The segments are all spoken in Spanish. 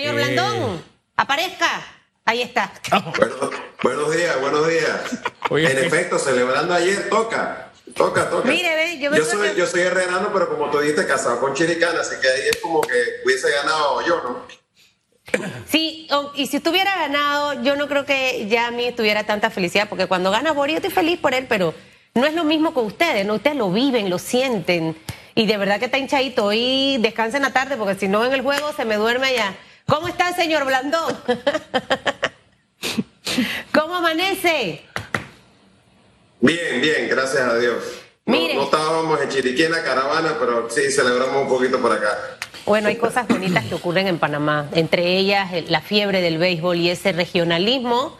Señor Eh. Blandón, aparezca. Ahí está. Bueno, buenos días, buenos días. Oye. En efecto, celebrando ayer, toca, toca, toca. Mire, ve, yo me yo soy, que- yo soy herrerano, pero como tú dijiste, casado con chiricana, así que ahí es como que hubiese ganado yo, ¿no? Sí, y si estuviera ganado, yo no creo que ya a mí tuviera tanta felicidad, porque cuando gana Boris, yo estoy feliz por él, pero no es lo mismo con ustedes, ¿no? Ustedes lo viven, lo sienten, y de verdad que está hinchadito. Y descansen la tarde, porque si no en el juego se me duerme allá. ¿Cómo está, señor Blandón? ¿Cómo amanece? Bien, bien, gracias a Dios. No, Mire. no estábamos en Chiriquí en la caravana, pero sí celebramos un poquito por acá. Bueno, hay cosas bonitas que ocurren en Panamá, entre ellas el- la fiebre del béisbol y ese regionalismo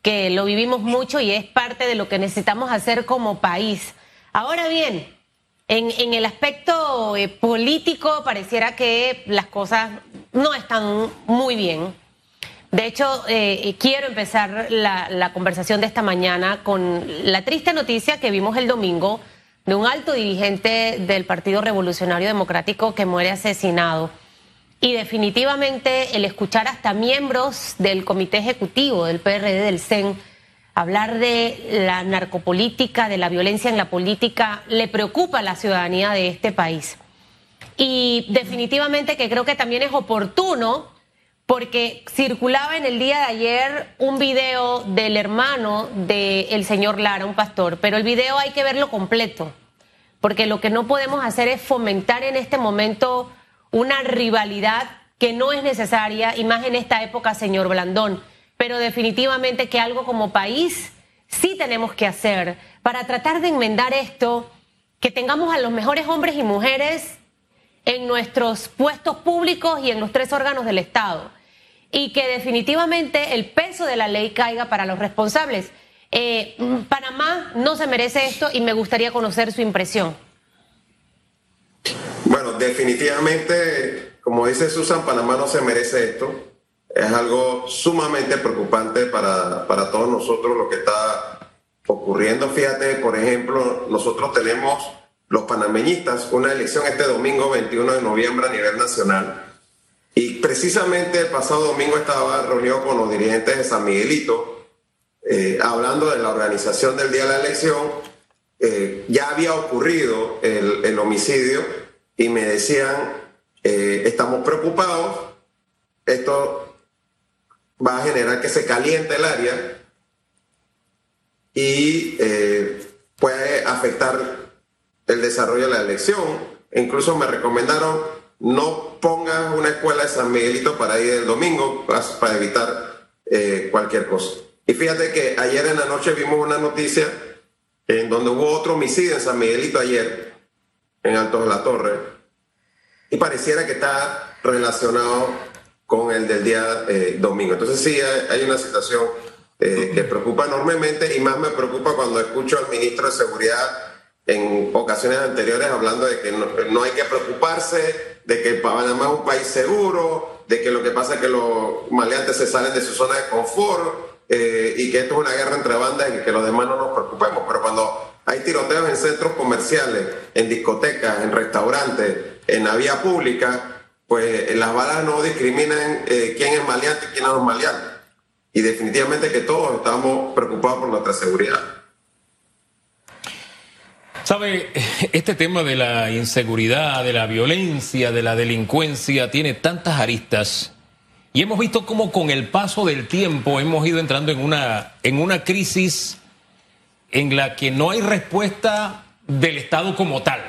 que lo vivimos mucho y es parte de lo que necesitamos hacer como país. Ahora bien, en, en el aspecto eh, político pareciera que las cosas no están muy bien. De hecho, eh, quiero empezar la, la conversación de esta mañana con la triste noticia que vimos el domingo de un alto dirigente del Partido Revolucionario Democrático que muere asesinado. Y definitivamente el escuchar hasta miembros del Comité Ejecutivo del PRD del CEN hablar de la narcopolítica, de la violencia en la política, le preocupa a la ciudadanía de este país. Y definitivamente que creo que también es oportuno porque circulaba en el día de ayer un video del hermano del señor Lara, un pastor, pero el video hay que verlo completo, porque lo que no podemos hacer es fomentar en este momento una rivalidad que no es necesaria, y más en esta época, señor Blandón, pero definitivamente que algo como país sí tenemos que hacer para tratar de enmendar esto, que tengamos a los mejores hombres y mujeres en nuestros puestos públicos y en los tres órganos del Estado. Y que definitivamente el peso de la ley caiga para los responsables. Eh, Panamá no se merece esto y me gustaría conocer su impresión. Bueno, definitivamente, como dice Susan, Panamá no se merece esto. Es algo sumamente preocupante para, para todos nosotros lo que está ocurriendo. Fíjate, por ejemplo, nosotros tenemos los panameñistas una elección este domingo 21 de noviembre a nivel nacional. Y precisamente el pasado domingo estaba reunido con los dirigentes de San Miguelito, eh, hablando de la organización del día de la elección. Eh, ya había ocurrido el, el homicidio y me decían, eh, estamos preocupados, esto va a generar que se caliente el área y puede afectar el desarrollo de la elección. Incluso me recomendaron no pongas una escuela de San Miguelito para ir el domingo para evitar eh, cualquier cosa. Y fíjate que ayer en la noche vimos una noticia en donde hubo otro homicidio en San Miguelito ayer, en Altos de la Torre, y pareciera que está relacionado con el del día eh, domingo. Entonces sí, hay una situación eh, que preocupa enormemente y más me preocupa cuando escucho al ministro de Seguridad en ocasiones anteriores hablando de que no, no hay que preocuparse, de que Panamá es un país seguro, de que lo que pasa es que los maleantes se salen de su zona de confort eh, y que esto es una guerra entre bandas y que los demás no nos preocupemos. Pero cuando hay tiroteos en centros comerciales, en discotecas, en restaurantes, en la vía pública, pues las balas no discriminan eh, quién es maleante y quién no es maleante. Y definitivamente que todos estamos preocupados por nuestra seguridad. Sabe, este tema de la inseguridad, de la violencia, de la delincuencia, tiene tantas aristas. Y hemos visto cómo con el paso del tiempo hemos ido entrando en una, en una crisis en la que no hay respuesta del Estado como tal.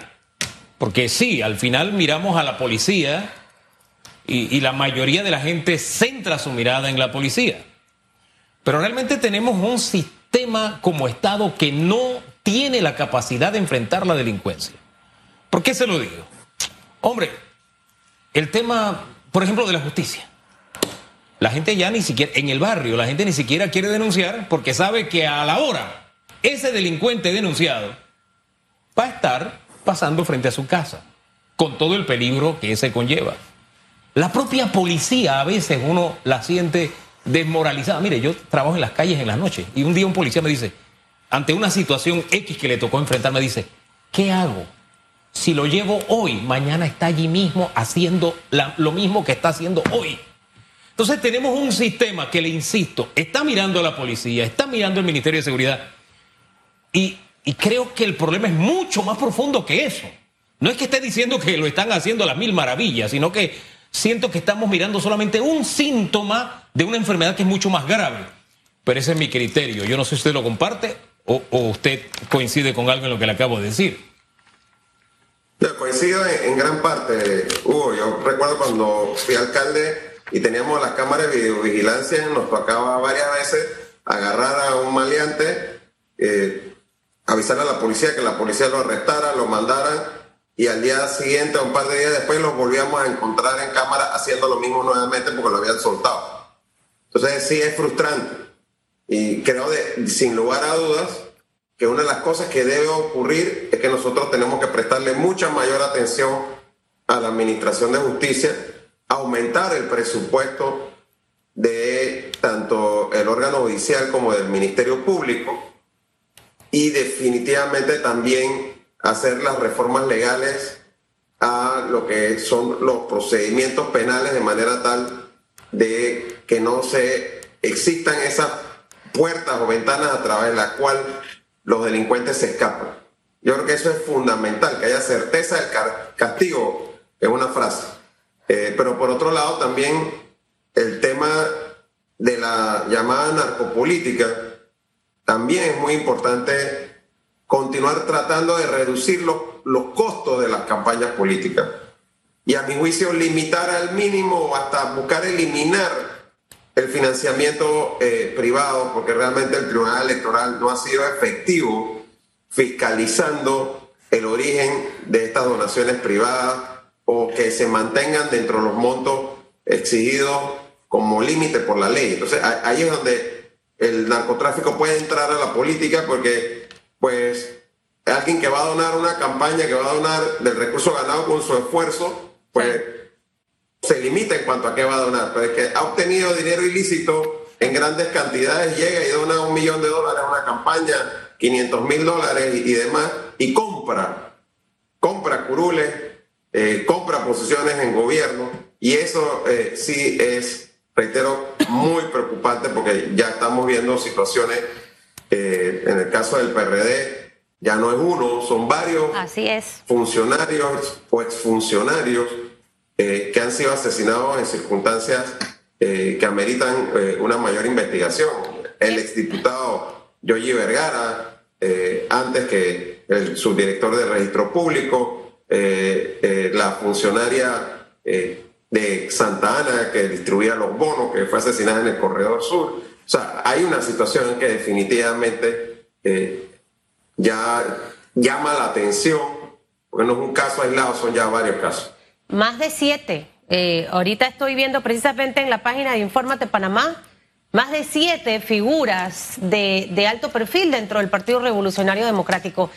Porque sí, al final miramos a la policía y, y la mayoría de la gente centra su mirada en la policía. Pero realmente tenemos un sistema como Estado que no tiene la capacidad de enfrentar la delincuencia. ¿Por qué se lo digo? Hombre, el tema, por ejemplo, de la justicia. La gente ya ni siquiera, en el barrio, la gente ni siquiera quiere denunciar porque sabe que a la hora ese delincuente denunciado va a estar pasando frente a su casa, con todo el peligro que ese conlleva. La propia policía a veces uno la siente desmoralizada. Mire, yo trabajo en las calles en las noches y un día un policía me dice, ante una situación X que le tocó enfrentar, me dice, ¿qué hago? Si lo llevo hoy, mañana está allí mismo haciendo lo mismo que está haciendo hoy. Entonces tenemos un sistema que, le insisto, está mirando a la policía, está mirando el Ministerio de Seguridad y, y creo que el problema es mucho más profundo que eso. No es que esté diciendo que lo están haciendo a las mil maravillas, sino que siento que estamos mirando solamente un síntoma de una enfermedad que es mucho más grave. Pero ese es mi criterio. Yo no sé si usted lo comparte o, usted coincide con algo en lo que le acabo de decir. Yo coincido en, gran parte, Hugo. Yo recuerdo cuando fui alcalde y teníamos las cámaras de videovigilancia, nos tocaba varias veces agarrar a un maleante, eh, avisar a la policía que la policía lo arrestara, lo mandara y al día siguiente, un par de días después, los volvíamos a encontrar en cámara haciendo lo mismo nuevamente porque lo habían soltado. Entonces sí es frustrante. Y creo, de, sin lugar a dudas, que una de las cosas que debe ocurrir es que nosotros tenemos que prestarle mucha mayor atención a la Administración de Justicia, aumentar el presupuesto de tanto el órgano judicial como del Ministerio Público y definitivamente también hacer las reformas legales a lo que son los procedimientos penales de manera tal de que no se existan esas puertas o ventanas a través de las cuales los delincuentes se escapan. Yo creo que eso es fundamental, que haya certeza del castigo, es una frase. Eh, pero por otro lado también el tema de la llamada narcopolítica también es muy importante continuar tratando de reducir los, los costos de las campañas políticas y a mi juicio limitar al mínimo o hasta buscar eliminar el financiamiento eh, privado, porque realmente el Tribunal Electoral no ha sido efectivo fiscalizando el origen de estas donaciones privadas o que se mantengan dentro de los montos exigidos como límite por la ley. Entonces ahí es donde el narcotráfico puede entrar a la política porque pues alguien que va a donar una campaña, que va a donar del recurso ganado con su esfuerzo, pues se limita en cuanto a qué va a donar, pero es que ha obtenido dinero ilícito en grandes cantidades, llega y dona un millón de dólares a una campaña, 500 mil dólares y, demás, y compra, compra curules, eh, compra posiciones en gobierno, y eso eh, sí es, reitero, muy preocupante porque ya estamos viendo situaciones, eh, en el caso del PRD, ya no es uno, son varios Así es. funcionarios o exfuncionarios eh, que han sido asesinados en circunstancias eh, que ameritan eh, una mayor investigación. El exdiputado Yoyi Vergara, antes que el subdirector de registro público, la funcionaria de Santa Ana que distribuía los bonos, que fue asesinada en el Corredor Sur. O sea, hay una situación que definitivamente ya llama la atención, porque no es un caso aislado, son ya varios casos. Más de siete. Eh, ahorita estoy viendo precisamente en la página de Infórmate Panamá, más de siete figuras de, de alto perfil dentro del Partido Revolucionario Democrático.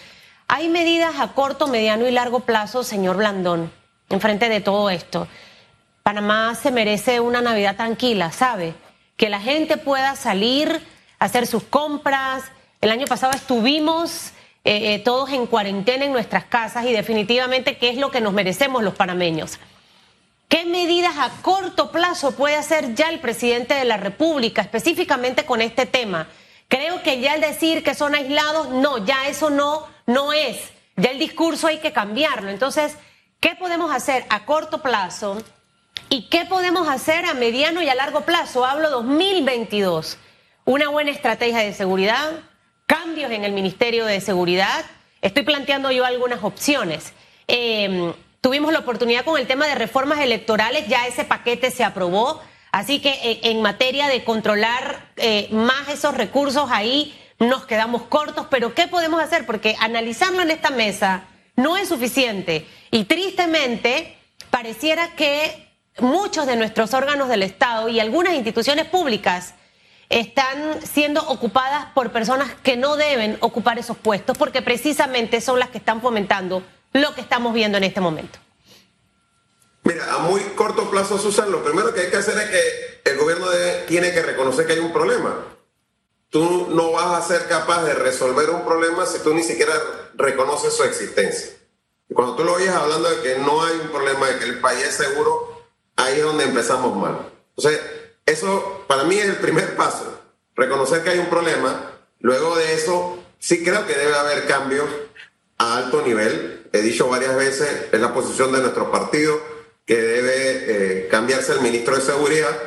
Hay medidas a corto, mediano y largo plazo, señor Blandón, en frente de todo esto. Panamá se merece una Navidad tranquila, ¿sabe? Que la gente pueda salir, hacer sus compras. El año pasado estuvimos eh, eh, todos en cuarentena en nuestras casas y definitivamente qué es lo que nos merecemos los panameños. ¿Qué medidas a corto plazo puede hacer ya el presidente de la República específicamente con este tema? Creo que ya el decir que son aislados, no, ya eso no, no es. Ya el discurso hay que cambiarlo. Entonces, ¿qué podemos hacer a corto plazo y qué podemos hacer a mediano y a largo plazo? Hablo 2022. Una buena estrategia de seguridad, cambios en el Ministerio de Seguridad. Estoy planteando yo algunas opciones. Em, tuvimos la oportunidad con el tema de reformas electorales, ya ese paquete se aprobó, así que en materia de controlar eh, más esos recursos ahí nos quedamos cortos, pero ¿qué podemos hacer? Porque analizarlo en esta mesa no es suficiente y tristemente pareciera que muchos de nuestros órganos del Estado y algunas instituciones públicas están siendo ocupadas por personas que no deben ocupar esos puestos porque precisamente son las que están fomentando lo que estamos viendo en este momento. Mira, a muy corto plazo, Susan, lo primero que hay que hacer es que el gobierno tiene que reconocer que hay un problema. Tú no vas a ser capaz de resolver un problema si tú ni siquiera reconoces su existencia. Cuando tú lo oyes hablando de que no hay un problema, de que el país es seguro, ahí es donde empezamos mal. Entonces, eso para mí es el primer paso, reconocer que hay un problema. Luego de eso, sí creo que debe haber cambios a alto nivel. He dicho varias veces, es la posición de nuestro partido que debe eh, cambiarse el ministro de Seguridad.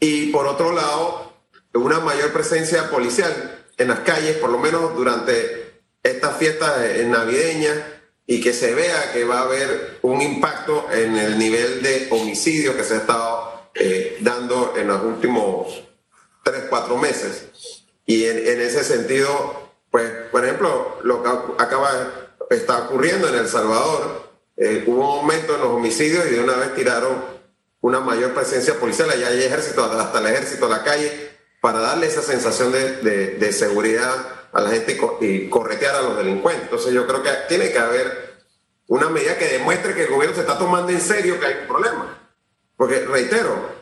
Y por otro lado, una mayor presencia policial en las calles, por lo menos durante estas fiestas navideñas, y que se vea que va a haber un impacto en el nivel de homicidio que se ha estado eh, dando en los últimos tres, cuatro meses. Y en, ese sentido, pues, por ejemplo, lo que acaba está ocurriendo en El Salvador, eh, hubo un aumento en los homicidios y de una vez tiraron una mayor presencia policial, allá hay ejército, hasta el ejército a la calle, para darle esa sensación de, de, seguridad a la gente y, corretear a los delincuentes. Entonces yo creo que tiene que haber una medida que demuestre que el gobierno se está tomando en serio que hay un problema. Porque, reitero,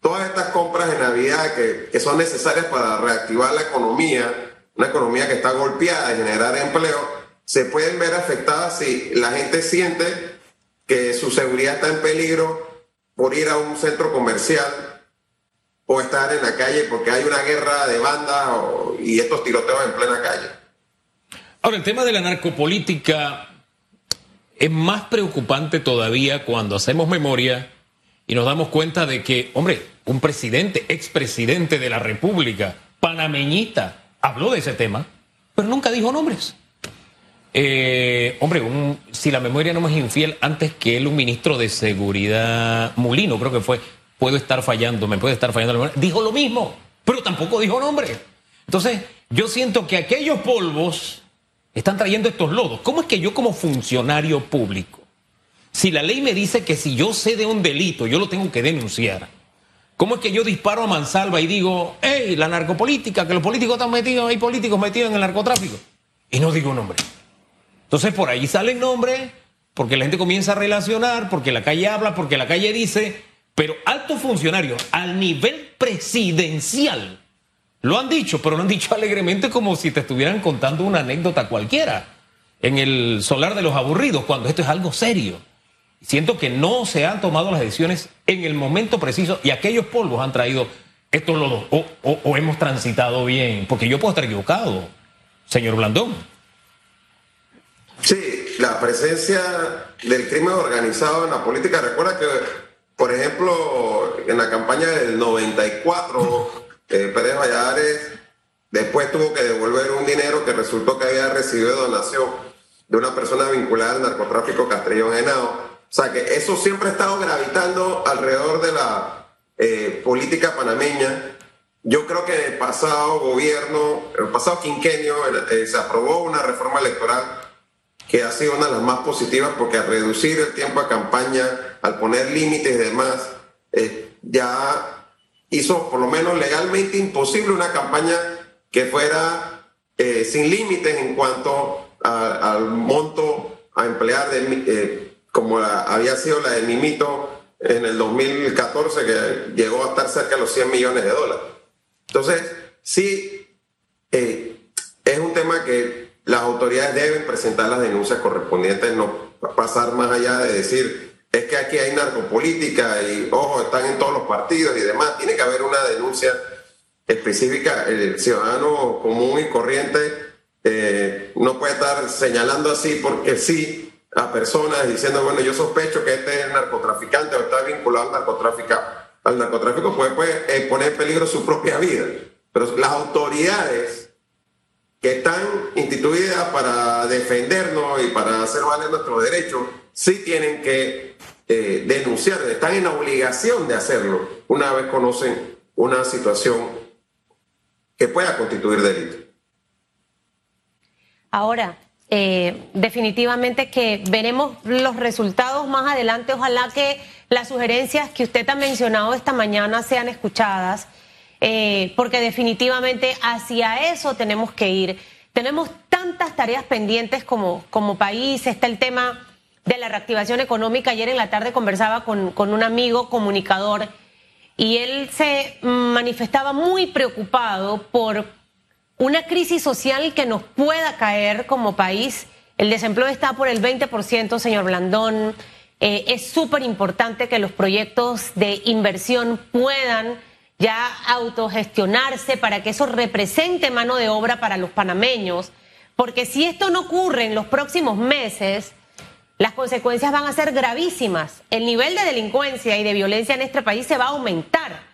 todas estas compras de Navidad que, son necesarias para reactivar la economía, una economía que está golpeada y generar empleo, se pueden ver afectadas si la gente siente que su seguridad está en peligro por ir a un centro comercial o estar en la calle porque hay una guerra de bandas y estos tiroteos en plena calle. Ahora, el tema de la narcopolítica es más preocupante todavía cuando hacemos memoria y nos damos cuenta de que, hombre, un presidente, expresidente de la República, panameñita, habló de ese tema, pero nunca dijo nombres. Eh, hombre, si la memoria no me es infiel, antes que él, un ministro de Seguridad, Mulino creo que fue, puedo estar fallando, me puede estar fallando. Dijo lo mismo, pero tampoco dijo nombre. Entonces, yo siento que aquellos polvos están trayendo estos lodos. ¿Cómo es que yo como funcionario público, si la ley me dice que si yo sé de un delito, yo lo tengo que denunciar? ¿Cómo es que yo disparo a mansalva y digo, hey, la narcopolítica, que los políticos están metidos, hay políticos metidos en el narcotráfico? Y no digo nombre. Entonces por ahí salen nombres, porque la gente comienza a relacionar, porque la calle habla, porque la calle dice, pero altos funcionarios al nivel presidencial lo han dicho, pero lo han dicho alegremente como si te estuvieran contando una anécdota cualquiera en el solar de los aburridos, cuando esto es algo serio. Siento que no se han tomado las decisiones en el momento preciso y aquellos polvos han traído estos lodos o, hemos transitado bien, porque yo puedo estar equivocado, señor Blandón. Sí, la presencia del crimen organizado en la política, recuerda que por ejemplo, en la campaña del 94, eh, Pérez Valladares después tuvo que devolver un dinero que resultó que había recibido donación de una persona vinculada al narcotráfico Castrillón Genao. O sea que eso siempre ha estado gravitando alrededor de la eh, política panameña. Yo creo que en el pasado gobierno, el pasado quinquenio, eh, se aprobó una reforma electoral que ha sido una de las más positivas porque al reducir el tiempo de campaña, al poner límites y demás, eh, ya hizo por lo menos legalmente imposible una campaña que fuera eh, sin límites en cuanto al monto a emplear, de, eh, como había sido la de Mimito en el 2014, que llegó a estar cerca de los 100 millones de dólares. Entonces, sí, es un tema que las autoridades deben presentar las denuncias correspondientes, no pasar más allá de decir, es que aquí hay narcopolítica y, ojo, están en todos los partidos y demás. Tiene que haber una denuncia específica. El ciudadano común y corriente eh, no puede estar señalando así porque sí a personas diciendo, bueno, yo sospecho que este es narcotraficante o está vinculado al narcotráfico. Al narcotráfico puede, puede eh, poner en peligro su propia vida. Pero las autoridades que están instituidas para defendernos y para hacer valer nuestros derechos, sí tienen que eh, denunciar, están en la obligación de hacerlo una vez conocen una situación que pueda constituir delito. Ahora, eh, definitivamente que veremos los resultados más adelante. Ojalá que las sugerencias que usted ha mencionado esta mañana sean escuchadas eh, porque definitivamente hacia eso tenemos que ir. Tenemos tantas tareas pendientes como, como país, está el tema de la reactivación económica. Ayer en la tarde conversaba con, con un amigo comunicador y él se manifestaba muy preocupado por una crisis social que nos pueda caer como país. El desempleo está por el 20%, señor Blandón. eh, es súper importante que los proyectos de inversión puedan ya autogestionarse para que eso represente mano de obra para los panameños, porque si esto no ocurre en los próximos meses, las consecuencias van a ser gravísimas. El nivel de delincuencia y de violencia en este país se va a aumentar.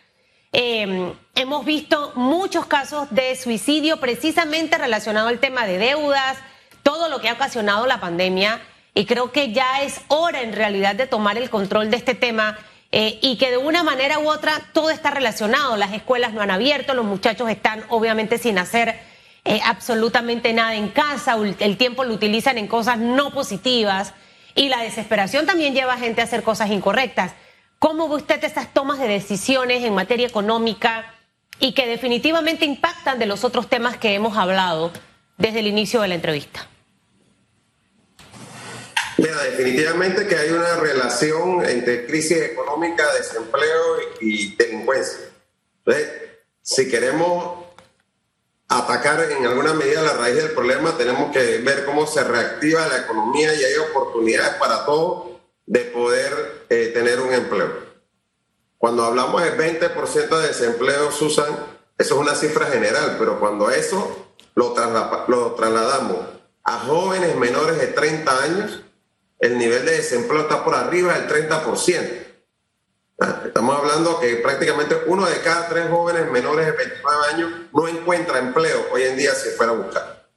Em, hemos visto muchos casos de suicidio precisamente relacionado al tema de deudas, todo lo que ha ocasionado la pandemia y creo que ya es hora en realidad de tomar el control de este tema eh, y que de una manera u otra todo está relacionado. Las escuelas no han abierto, los muchachos están obviamente sin hacer eh, absolutamente nada en casa, el tiempo lo utilizan en cosas no positivas y la desesperación también lleva a gente a hacer cosas incorrectas. ¿Cómo ve usted estas tomas de decisiones en materia económica y que definitivamente impactan de los otros temas que hemos hablado desde el inicio de la entrevista? Mira, definitivamente que hay una relación entre crisis económica, desempleo y delincuencia. Entonces, si queremos atacar en alguna medida la raíz del problema, tenemos que ver cómo se reactiva la economía y hay oportunidades para todos de poder eh, tener un empleo. Cuando hablamos de 20% de desempleo, Susan, eso es una cifra general, pero cuando eso lo, lo trasladamos a jóvenes menores de 30 años, el nivel de desempleo está por arriba del 30%. Ah, estamos hablando que prácticamente uno de cada tres jóvenes menores de 29 años no encuentra empleo hoy en día si fuera a buscar.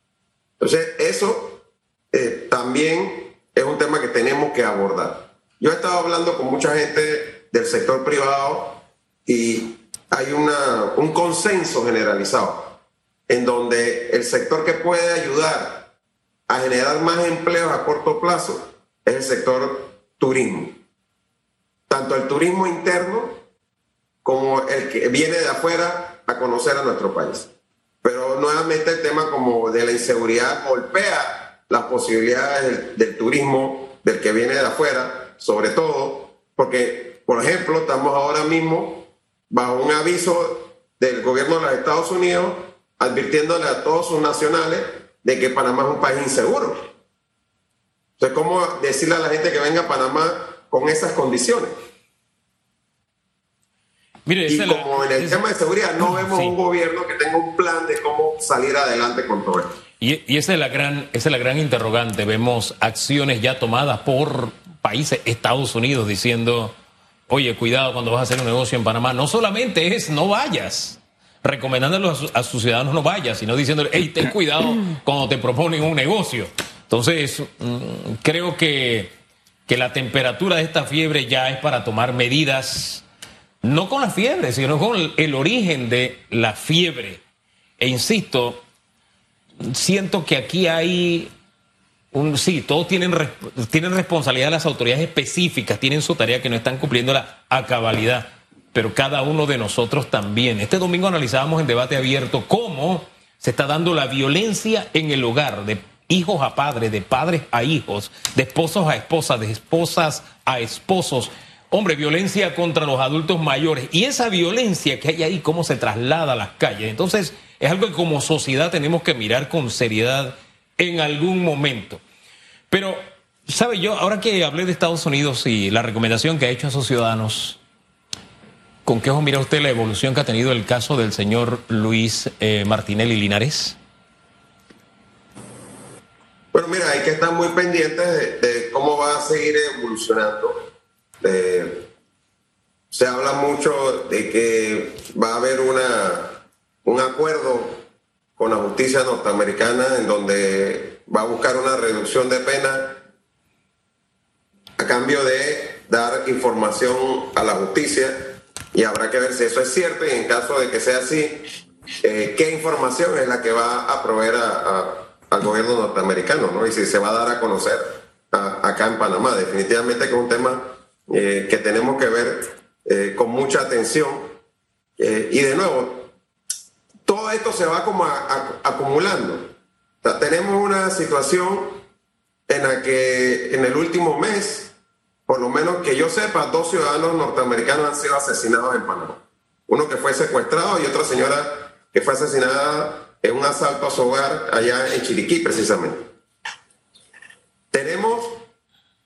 Entonces, eso eh, también es un tema que tenemos que abordar. Yo he estado hablando con mucha gente del sector privado y hay una, un consenso generalizado en donde el sector que puede ayudar a generar más empleos a corto plazo es el sector turismo. Tanto el turismo interno como el que viene de afuera a conocer a nuestro país. Pero nuevamente el tema como de la inseguridad golpea las posibilidades del, turismo del que viene de afuera, sobre todo porque, por ejemplo, estamos ahora mismo bajo un aviso del gobierno de los Estados Unidos advirtiéndole a todos sus nacionales de que Panamá es un país inseguro. Entonces, ¿cómo decirle a la gente que venga a Panamá con esas condiciones? Mire, y como en el tema de seguridad no vemos un gobierno que tenga un plan de cómo salir adelante con todo esto. Y, esa, es la gran, esa es la gran interrogante. Vemos acciones ya tomadas por países, Estados Unidos, diciendo, oye, cuidado cuando vas a hacer un negocio en Panamá. No solamente es no vayas, recomendándolo a, a sus ciudadanos no vayas, sino diciéndole, hey, ten cuidado cuando te proponen un negocio. Entonces, mm, creo que, que la temperatura de esta fiebre ya es para tomar medidas, no con la fiebre, sino con el origen de la fiebre. E insisto, siento que aquí hay un, sí, todos tienen, tienen responsabilidad las autoridades específicas, tienen su tarea que no están cumpliendo a cabalidad, pero cada uno de nosotros también. Este domingo analizábamos en debate abierto cómo se está dando la violencia en el hogar de hijos a padres, de padres a hijos, de esposos a esposas, de esposas a esposos. Hombre, violencia contra los adultos mayores. Y esa violencia que hay ahí, cómo se traslada a las calles. Entonces, es algo que como sociedad tenemos que mirar con seriedad en algún momento. Pero, ¿sabe yo? Ahora que hablé de Estados Unidos y la recomendación que ha hecho a sus ciudadanos, ¿con qué ojo mira usted la evolución que ha tenido el caso del señor Luis eh, Martinelli Linares? Bueno, mira, hay que estar muy pendientes de, cómo va a seguir evolucionando. se habla mucho de que va a haber una, un acuerdo con la justicia norteamericana en donde va a buscar una reducción de pena a cambio de dar información a la justicia y habrá que ver si eso es cierto y en caso de que sea así, eh, qué información es la que va a proveer a al gobierno norteamericano, ¿no? Y si se va a dar a conocer acá en Panamá. Definitivamente que es un tema eh, que tenemos que ver eh, con mucha atención. Eh, y de nuevo, esto se va como acumulando. tenemos una situación en la que en el último mes, por lo menos que yo sepa, dos ciudadanos norteamericanos han sido asesinados en Panamá. Uno que fue secuestrado y otra señora que fue asesinada en un asalto a su hogar allá en Chiriquí, precisamente. Tenemos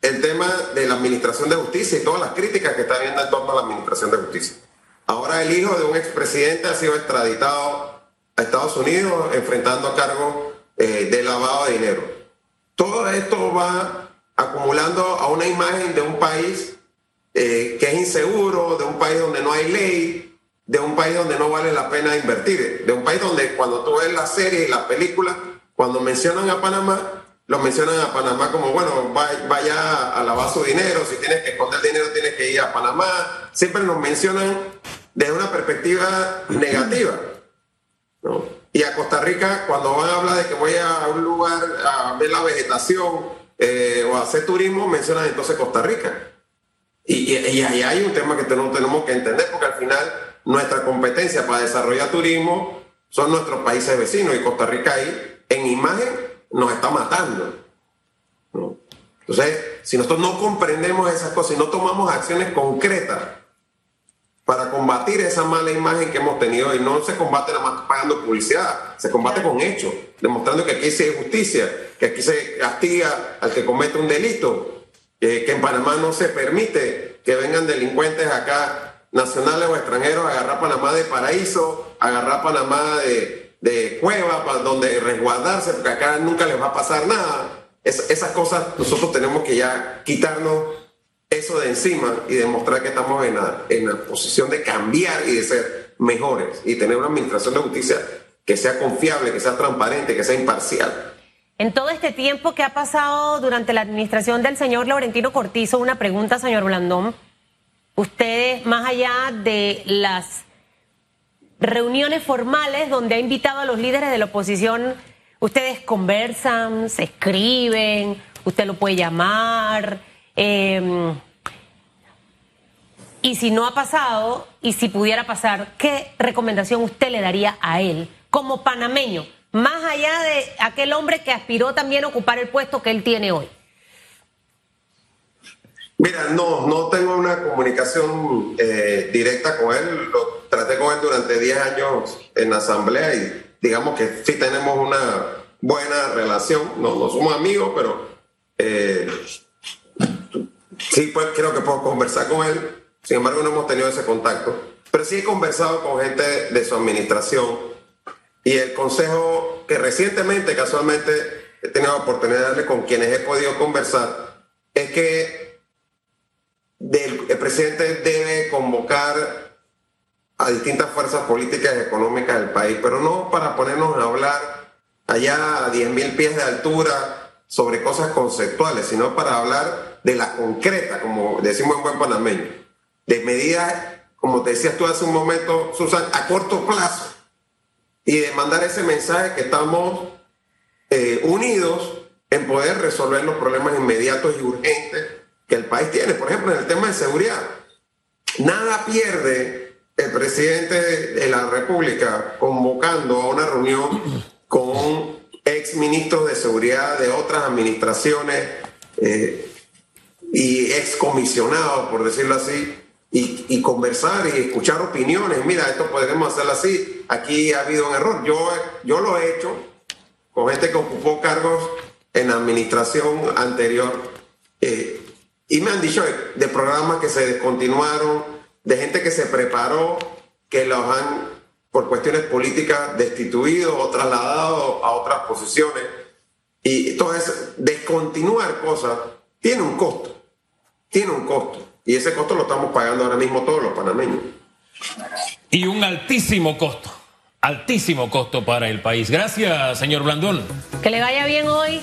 el tema de la administración de justicia y todas las críticas que está habiendo en torno a la administración de justicia. Ahora el hijo de un expresidente ha sido extraditado a Estados Unidos enfrentando cargos eh, de lavado de dinero. Todo esto va acumulando a una imagen de un país eh, que es inseguro, de un país donde no hay ley, de un país donde no vale la pena invertir, de un país donde cuando tú ves la serie y la película, cuando mencionan a Panamá, lo mencionan a Panamá como, bueno, vaya a lavar su dinero, si tienes que esconder dinero tienes que ir a Panamá. Siempre nos mencionan desde una perspectiva negativa. Y a Costa Rica, cuando van a hablar de que voy a un lugar a ver la vegetación eh, o a hacer turismo, mencionan entonces Costa Rica. Y, ahí hay un tema que tenemos que entender, porque al final nuestra competencia para desarrollar turismo son nuestros países vecinos y Costa Rica ahí, en imagen, nos está matando. Entonces, si nosotros no comprendemos esas cosas y no tomamos acciones concretas para combatir esa mala imagen que hemos tenido, y no se combate nada más pagando publicidad, se combate con hechos, demostrando que aquí se justicia, que aquí se castiga al que comete un delito, que en Panamá no se permite que vengan delincuentes acá, nacionales o extranjeros, a agarrar Panamá de paraíso, agarrar Panamá de, de cueva para donde resguardarse, porque acá nunca les va a pasar nada. esas cosas nosotros tenemos que ya quitarnos eso de encima y demostrar que estamos en la, en la posición de cambiar y de ser mejores y tener una administración de justicia que sea confiable, que sea transparente, que sea imparcial. En todo este tiempo que ha pasado durante la administración del señor Laurentino Cortizo, una pregunta, señor Blandón. Ustedes, más allá de las reuniones formales donde ha invitado a los líderes de la oposición. Ustedes conversan, se escriben, usted lo puede llamar. Em, y si no ha pasado, y si pudiera pasar, ¿qué recomendación usted le daría a él como panameño? Más allá de aquel hombre que aspiró también a ocupar el puesto que él tiene hoy. Mira, no, no tengo una comunicación eh, directa con él. Lo traté con él durante 10 años en la asamblea y digamos que sí tenemos una buena relación. No, no somos amigos, pero eh, sí pues, creo que puedo conversar con él. Sin embargo, no hemos tenido ese contacto. Pero sí he conversado con gente de su administración y el consejo que recientemente, casualmente, he tenido la oportunidad de darle con quienes he podido conversar es que el presidente debe convocar a distintas fuerzas políticas y económicas del país, pero no para ponernos a hablar allá a 10.000 pies de altura sobre cosas conceptuales, sino para hablar de la concreta, como decimos en buen panameño, de medidas, como te decías tú hace un momento, Susan, a corto plazo, y de mandar ese mensaje que estamos eh, unidos en poder resolver los problemas inmediatos y urgentes que el país tiene. Por ejemplo, en el tema de seguridad, nada pierde el presidente de la República convocando a una reunión con ex ministros de seguridad de otras administraciones eh, y ex comisionados, por decirlo así, y, conversar y escuchar opiniones. Mira, esto podemos hacerlo así. Aquí ha habido un error. Yo, yo lo he hecho con gente que ocupó cargos en la administración anterior. Eh, y me han dicho de, programas que se descontinuaron, de gente que se preparó, que los han, por cuestiones políticas, destituido o trasladado a otras posiciones. Y entonces, descontinuar cosas tiene un costo, tiene un costo. Y ese costo lo estamos pagando ahora mismo todos los panameños. Y un altísimo costo, altísimo costo para el país. Gracias, señor Blandón. Que le vaya bien hoy.